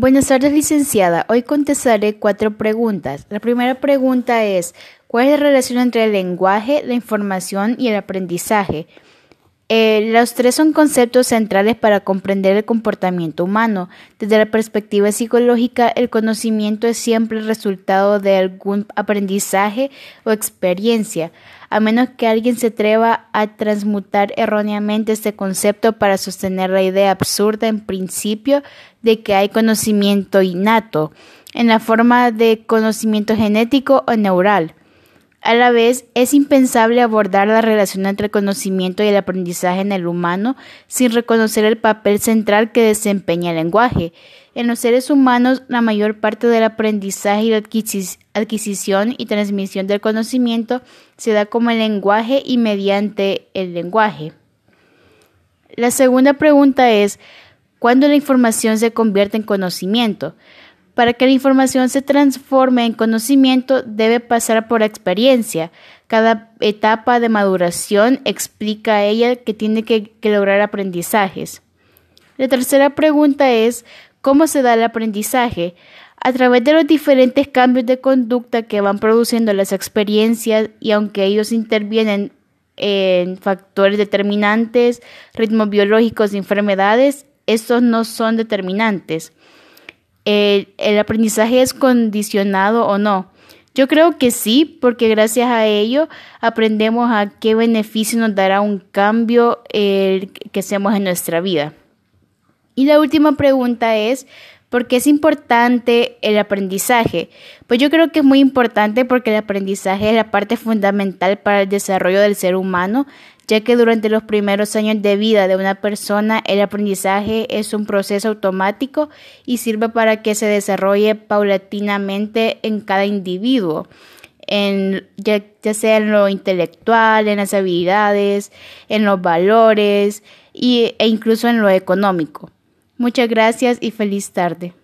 Buenas tardes, licenciada. Hoy contestaré cuatro preguntas. La primera pregunta es, ¿cuál es la relación entre el lenguaje, la información y el aprendizaje? Eh, los tres son conceptos centrales para comprender el comportamiento humano. Desde la perspectiva psicológica, el conocimiento es siempre el resultado de algún aprendizaje o experiencia, a menos que alguien se atreva a transmutar erróneamente este concepto para sostener la idea absurda en principio de que hay conocimiento innato, en la forma de conocimiento genético o neural. A la vez, es impensable abordar la relación entre el conocimiento y el aprendizaje en el humano sin reconocer el papel central que desempeña el lenguaje. En los seres humanos, la mayor parte del aprendizaje y la adquisición y transmisión del conocimiento se da como el lenguaje y mediante el lenguaje. La segunda pregunta es, ¿cuándo la información se convierte en conocimiento? Para que la información se transforme en conocimiento debe pasar por experiencia. Cada etapa de maduración explica a ella que tiene que, lograr aprendizajes. La tercera pregunta es ¿cómo se da el aprendizaje? A través de los diferentes cambios de conducta que van produciendo las experiencias y aunque ellos intervienen en factores determinantes, ritmos biológicos enfermedades, estos no son determinantes el, aprendizaje es condicionado o no. Yo creo que sí, porque gracias a ello aprendemos a qué beneficio nos dará un cambio que hacemos en nuestra vida. Y la última pregunta es, ¿por qué es importante el aprendizaje? Pues yo creo que es muy importante porque el aprendizaje es la parte fundamental para el desarrollo del ser humano, ya que durante los primeros años de vida de una persona el aprendizaje es un proceso automático y sirve para que se desarrolle paulatinamente en cada individuo. En, ya, sea en lo intelectual, en las habilidades, en los valores y, e incluso en lo económico. Muchas gracias y feliz tarde.